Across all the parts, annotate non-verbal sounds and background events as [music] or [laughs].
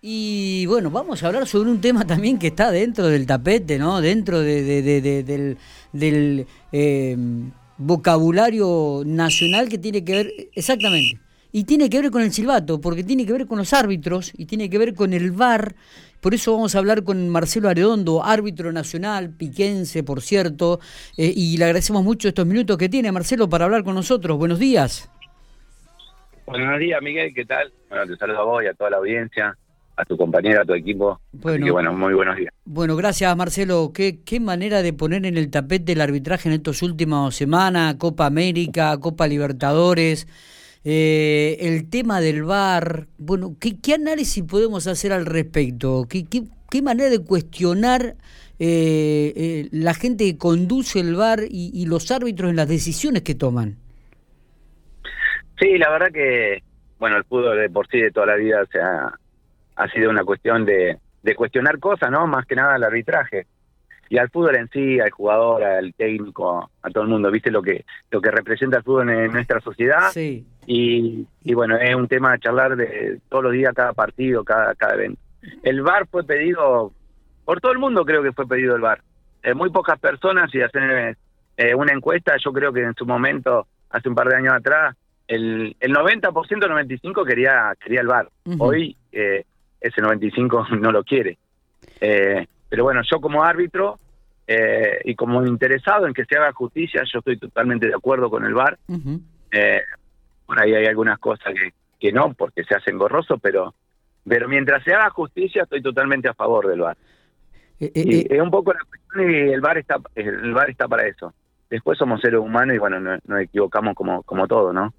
Y bueno, vamos a hablar sobre un tema también que está dentro del tapete, ¿no? Dentro de, del, eh, vocabulario nacional que tiene que ver, exactamente, y tiene que ver con el silbato, porque tiene que ver con los árbitros y tiene que ver con el VAR. Por eso vamos a hablar con Marcelo Aredondo, árbitro nacional, piquense, por cierto, eh, y le agradecemos mucho estos minutos que tiene Marcelo para hablar con nosotros. Buenos días. Buenos días, Miguel, ¿qué tal? Bueno, te saludo a vos y a toda la audiencia a tu compañera, a tu equipo. Bueno, bueno, muy buenos días. Bueno, gracias Marcelo. ¿Qué, ¿Qué manera de poner en el tapete el arbitraje en estas últimas semanas? Copa América, Copa Libertadores, eh, el tema del VAR. Bueno, ¿qué, ¿qué, análisis podemos hacer al respecto? ¿Qué, qué, qué manera de cuestionar eh, eh, la gente que conduce el VAR y, y los árbitros en las decisiones que toman? Sí, la verdad que, bueno, el fútbol de por sí de toda la vida se ha ha sido una cuestión de, de cuestionar cosas, ¿no? Más que nada el arbitraje. Y al fútbol en sí, al jugador, al técnico, a todo el mundo, ¿viste lo que lo que representa el fútbol en nuestra sociedad? Sí. Y, y bueno, es un tema de charlar de todos los días, cada partido, cada, cada evento. El VAR fue pedido, por todo el mundo creo que fue pedido el VAR. Eh, muy pocas personas, y hacen eh, una encuesta, yo creo que en su momento, hace un par de años atrás, el, el 90%, 95% quería, quería el VAR. Hoy eh, ese 95 [laughs] no lo quiere. Eh, pero bueno, yo como árbitro eh, y como interesado en que se haga justicia, yo estoy totalmente de acuerdo con el VAR. eh, por ahí hay algunas cosas que, que no, porque se hacen gorrosos, pero, pero mientras se haga justicia, estoy totalmente a favor del VAR. Eh, y es un poco la cuestión y el VAR está, el VAR está para eso. Después somos seres humanos y bueno, nos, nos equivocamos como, como todo, ¿no?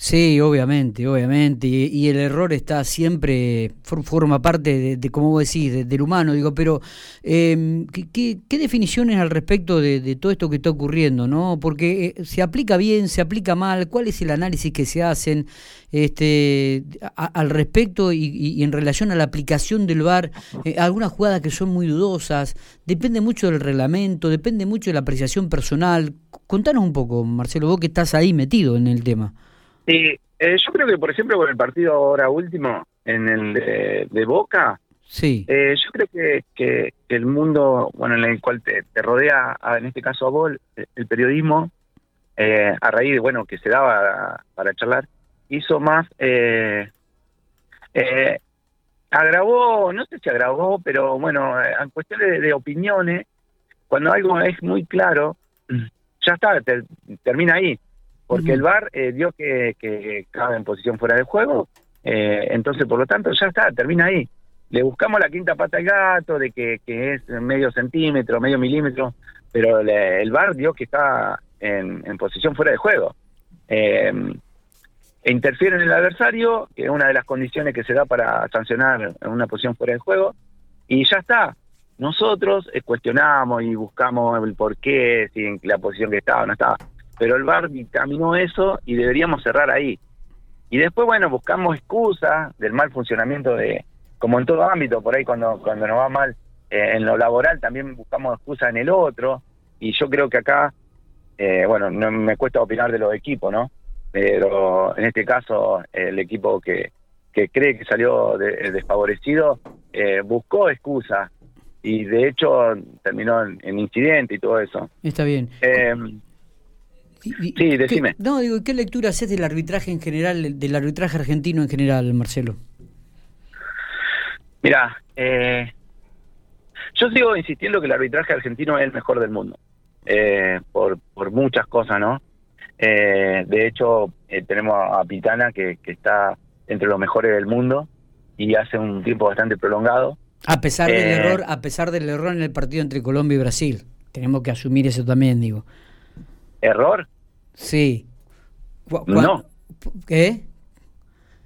Sí, obviamente, obviamente, y, el error está siempre, forma parte de, de como vos decís, del humano, digo, pero eh, ¿qué, ¿qué, definiciones al respecto de, de, todo esto que está ocurriendo, no? Porque eh, se aplica bien, se aplica mal, ¿cuál es el análisis que se hacen este, al respecto y, y, en relación a la aplicación del VAR? Eh, algunas jugadas que son muy dudosas, depende mucho del reglamento, depende mucho de la apreciación personal. Contanos un poco, Marcelo, vos que estás ahí metido en el tema. Sí, eh, yo creo que, por ejemplo, con el partido ahora último, en el de, de Boca, sí. Eh, yo creo que, que, el mundo, bueno, en el cual te, te rodea, en este caso a vos, el periodismo, eh, a raíz de, bueno, que se daba para charlar, hizo más, eh, eh, agravó, no sé si agravó, pero bueno, en cuestión de, de opiniones, cuando algo es muy claro, ya está, te, termina ahí porque uh -huh. el VAR eh, dio que, que estaba en posición fuera de juego, eh, entonces por lo tanto ya está, termina ahí. Le buscamos la quinta pata al gato de que, que es medio centímetro, medio milímetro, pero le, el VAR dio que está en, en posición fuera de juego. Eh, interfiere en el adversario, que es una de las condiciones que se da para sancionar en una posición fuera de juego, y ya está. Nosotros eh, cuestionamos y buscamos el por qué, si en la posición que estaba o no estaba pero el VAR dictaminó eso y deberíamos cerrar ahí. Y después, bueno, buscamos excusas del mal funcionamiento de, como en todo ámbito, por ahí cuando, cuando nos va mal eh, en lo laboral también buscamos excusas en el otro, y yo creo que acá, eh, bueno, no me cuesta opinar de los equipos, ¿no? Pero en este caso, el equipo que, que cree que salió de, desfavorecido eh, buscó excusas y de hecho terminó en, en, incidente y todo eso. Está bien. Eh, Sí, decime. ¿Qué, no, digo, ¿qué lectura haces del arbitraje en general, del arbitraje argentino en general, Marcelo? Mira, eh, yo sigo insistiendo que el arbitraje argentino es el mejor del mundo, eh, por, por muchas cosas, ¿no? Eh, de hecho, eh, tenemos a Pitana que, que, está entre los mejores del mundo y hace un tiempo bastante prolongado. A pesar del error, a pesar del error en el partido entre Colombia y Brasil, tenemos que asumir eso también, digo. ¿Error? Sí. No. ¿Qué?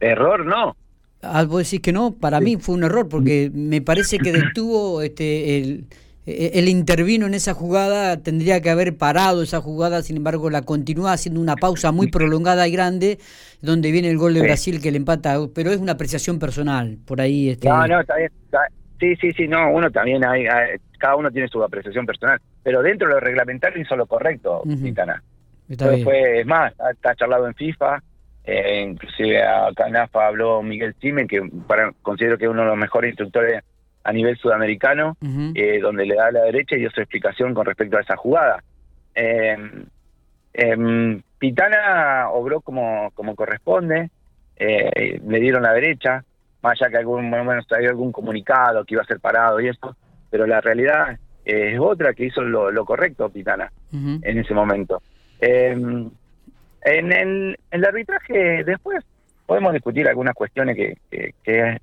Error no. Ah, vos decís que no, para sí. mí fue un error, porque me parece que detuvo, este, el, el intervino en esa jugada, tendría que haber parado esa jugada, sin embargo la continúa haciendo una pausa muy prolongada y grande, donde viene el gol de. Brasil que le empata, pero es una apreciación personal, por ahí. Este... No, no, está bien, está, sí, sí, sí, no, uno también, hay, hay, cada uno tiene su apreciación personal, pero dentro de lo reglamentario hizo lo correcto, uh -huh. Fue, es más, está charlado en FIFA, eh, inclusive acá en AFA habló Miguel Cime, que para, considero que es uno de los mejores instructores a nivel sudamericano, eh, donde le da a la derecha y dio su explicación con respecto a esa jugada. Eh, em, Pitana obró como, como corresponde, eh, le dieron la derecha, más allá que algún, bueno, había algún comunicado que iba a ser parado y eso, pero la realidad es otra que hizo lo, correcto Pitana en ese momento. Em, en el, el, arbitraje después podemos discutir algunas cuestiones que, que, que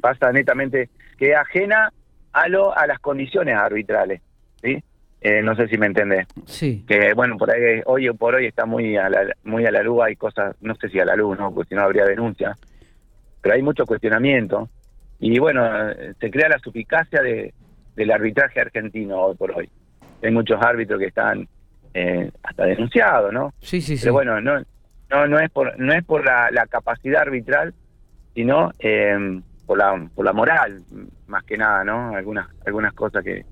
pasa netamente que es ajena a lo a las condiciones arbitrales, ¿sí? Eh, no sé si me entendés. Sí. Que bueno, por ahí hoy por hoy está muy a la, muy a la luz, hay cosas, no sé si a la luz, ¿no? Porque si no habría denuncia. Pero hay mucho cuestionamiento. Y bueno, se crea la suficacia de, del arbitraje argentino hoy por hoy. Hay muchos árbitros que están eh, hasta denunciados, ¿no? Sí, sí, sí. Pero bueno, no, no, no es por, no es por la, la capacidad arbitral, sino eh, por la, por la moral, más que nada, ¿no? Algunas, algunas cosas que,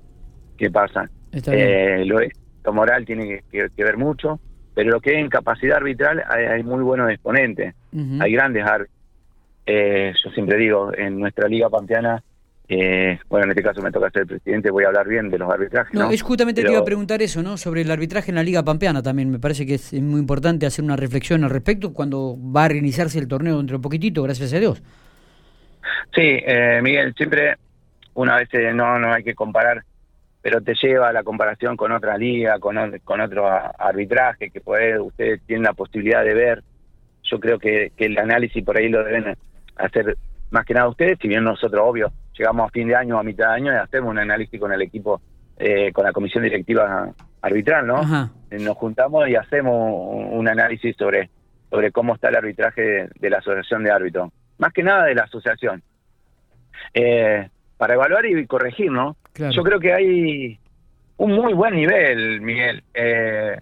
que pasan. Eh, lo, lo, moral tiene que, ver mucho, pero lo que es en capacidad arbitral hay, muy buenos exponentes, hay grandes árbitros. Eh, yo siempre digo, en nuestra liga pampeana, eh, bueno, en este caso me toca ser presidente, voy a hablar bien de los arbitrajes. No, es justamente te iba a preguntar eso, ¿no? Sobre el arbitraje en la Liga Pampeana también. Me parece que es muy importante hacer una reflexión al respecto cuando va a reiniciarse el torneo dentro de poquitito, gracias a Dios. Sí, eh, Miguel, siempre una vez no, no hay que comparar, pero te lleva a la comparación con otra liga, con, con otro arbitraje que puede, ustedes tienen la posibilidad de ver. Yo creo que, que el análisis por ahí lo deben hacer más que nada ustedes, si bien nosotros, obvio, llegamos a fin de año, a mitad de año y hacemos un análisis con el equipo, eh, con la comisión directiva arbitral, ¿no? Nos juntamos y hacemos un análisis sobre, sobre cómo está el arbitraje de la asociación de árbitros. Más que nada de la asociación eh, para evaluar y corregir, ¿no? Yo creo que hay un muy buen nivel, Miguel. Eh,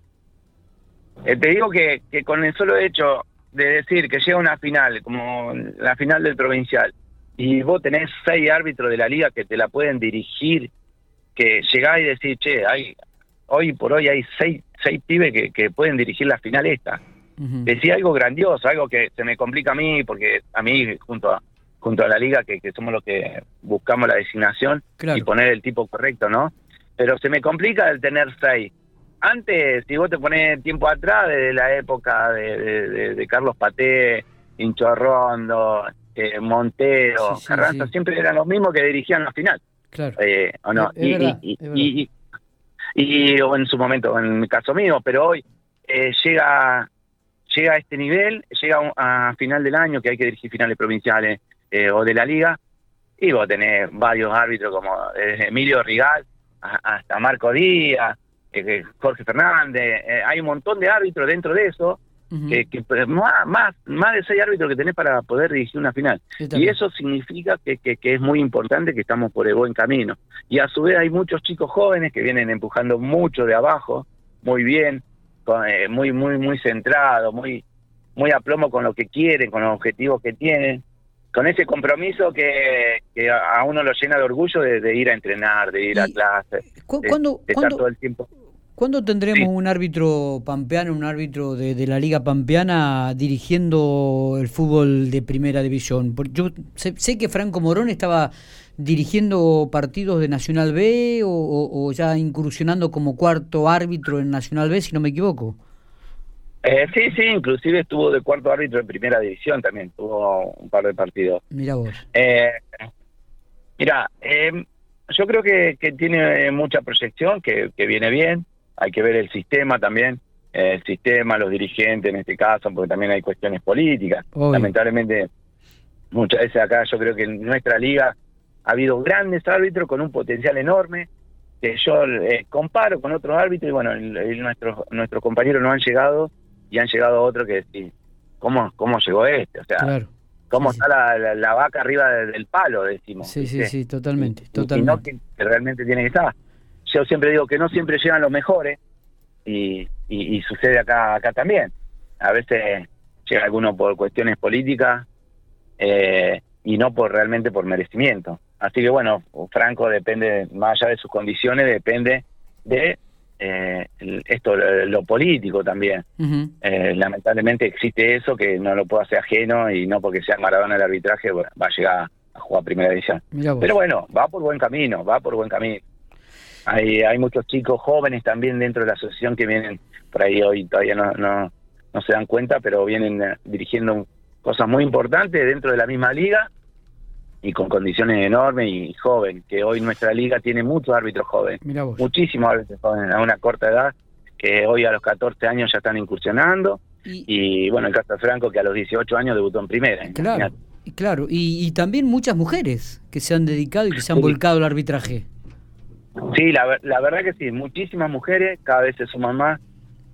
eh, te digo que, que con el solo hecho de decir que llega una final, como la final del provincial, y vos tenés seis árbitros de la liga que te la pueden dirigir, que llegás y decís, che, hay, hoy por hoy hay seis, seis pibes que, que pueden dirigir la final esta. Decía algo grandioso, algo que se me complica a mí, porque a mí, junto a, junto a la liga, que, somos los que buscamos la designación y poner el tipo correcto, ¿no? Pero se me complica el tener seis. Antes, si vos te pones tiempo atrás, desde la época de, Carlos Paté, Hincho Rondo, eh, Montero, Carranza, siempre eran los mismos que dirigían la final. Claro. Eh, ¿o no? y, y, en su momento, en mi caso mío, pero hoy eh, llega llega a este nivel, llega a final del año que hay que dirigir finales provinciales, eh, o de la liga, y vos tenés varios árbitros como desde Emilio Rigal hasta Marco Díaz, eh, Jorge Fernández, eh, hay un montón de árbitros dentro de eso, que, más, más de seis árbitros que tenés para poder dirigir una final. Y eso significa que, que, es muy importante que estamos por el buen camino. Y a su vez hay muchos chicos jóvenes que vienen empujando mucho de abajo, muy bien, muy, muy, muy centrados, muy, muy a plomo con lo que quieren, con los objetivos que tienen con ese compromiso que, a uno lo llena de orgullo de, ir a entrenar, de ir a clase, ¿cuándo, de, estar todo el tiempo. ¿Cuándo tendremos un árbitro pampeano, un árbitro de, la Liga Pampeana dirigiendo el fútbol de primera división? Porque yo sé, que Franco Morón estaba dirigiendo partidos de Nacional B o ya incursionando como cuarto árbitro en Nacional B, si no me equivoco. Eh, sí, sí, inclusive estuvo de cuarto árbitro en primera división también, tuvo un par de partidos. Mira vos. Eh, mira, eh, yo creo que, tiene mucha proyección, que, viene bien, hay que ver el sistema también, el sistema, los dirigentes en este caso, porque también hay cuestiones políticas. Lamentablemente, muchas veces acá yo creo que en nuestra liga ha habido grandes árbitros con un potencial enorme, que yo comparo con otros árbitros y bueno, nuestros, nuestros compañeros no han llegado y han llegado otros que decís, ¿cómo, cómo llegó este? O sea, ¿cómo está La, vaca arriba del palo, decimos? Sí, sí, sí, totalmente. Y, totalmente. no que, realmente tiene que estar. Yo siempre digo que no siempre llegan los mejores y, y, sucede acá, acá también. A veces llega alguno por cuestiones políticas eh, y no por realmente por merecimiento. Así que bueno, Franco depende, más allá de sus condiciones, depende de eh, esto, lo, político también. Eh, lamentablemente existe eso que no lo puedo hacer ajeno y no porque sea Maradona el arbitraje va a llegar a jugar primera división. Pero bueno, va por buen camino, va por buen camino. Hay, hay muchos chicos jóvenes también dentro de la asociación que vienen por ahí hoy todavía no, no, no se dan cuenta, pero vienen eh, dirigiendo cosas muy importantes dentro de la misma liga y con condiciones enormes y joven, que hoy nuestra liga tiene muchos árbitros jóvenes, muchísimos árbitros jóvenes a una corta edad, que hoy a los 14 años ya están incursionando, y, bueno, el caso de Franco que a los 18 años debutó en primera. Claro, claro. Y, también muchas mujeres que se han dedicado y que se han volcado al arbitraje. Sí, la, verdad que sí, muchísimas mujeres, cada vez se suman más.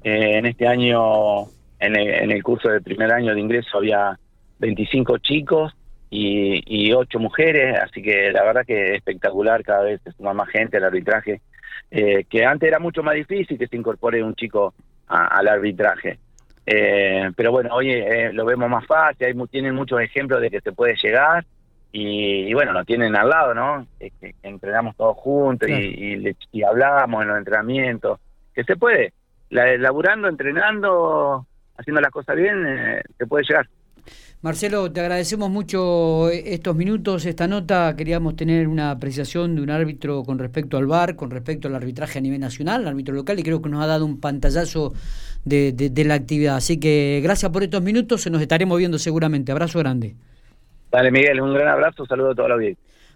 Eh, en este año, en el, en el curso de primer año de ingreso había 25 chicos y, y ocho mujeres, así que la verdad que es espectacular, cada vez se suma más gente al arbitraje, eh, que antes era mucho más difícil que se incorpore un chico al arbitraje. Eh, pero bueno, hoy eh, lo vemos más fácil, hay, tienen muchos ejemplos de que se puede llegar y, bueno, lo tienen al lado, ¿no? Entrenamos todos juntos y, y, hablamos en los entrenamientos, que se puede, laburando, entrenando, haciendo las cosas bien, se puede llegar. Marcelo, te agradecemos mucho estos minutos, esta nota. Queríamos tener una apreciación de un árbitro con respecto al VAR, con respecto al arbitraje a nivel nacional, al árbitro local, y creo que nos ha dado un pantallazo de, de, la actividad. Así que gracias por estos minutos, se nos estaremos viendo seguramente. Abrazo grande. Dale, Miguel, un gran abrazo, saludo a toda la audiencia.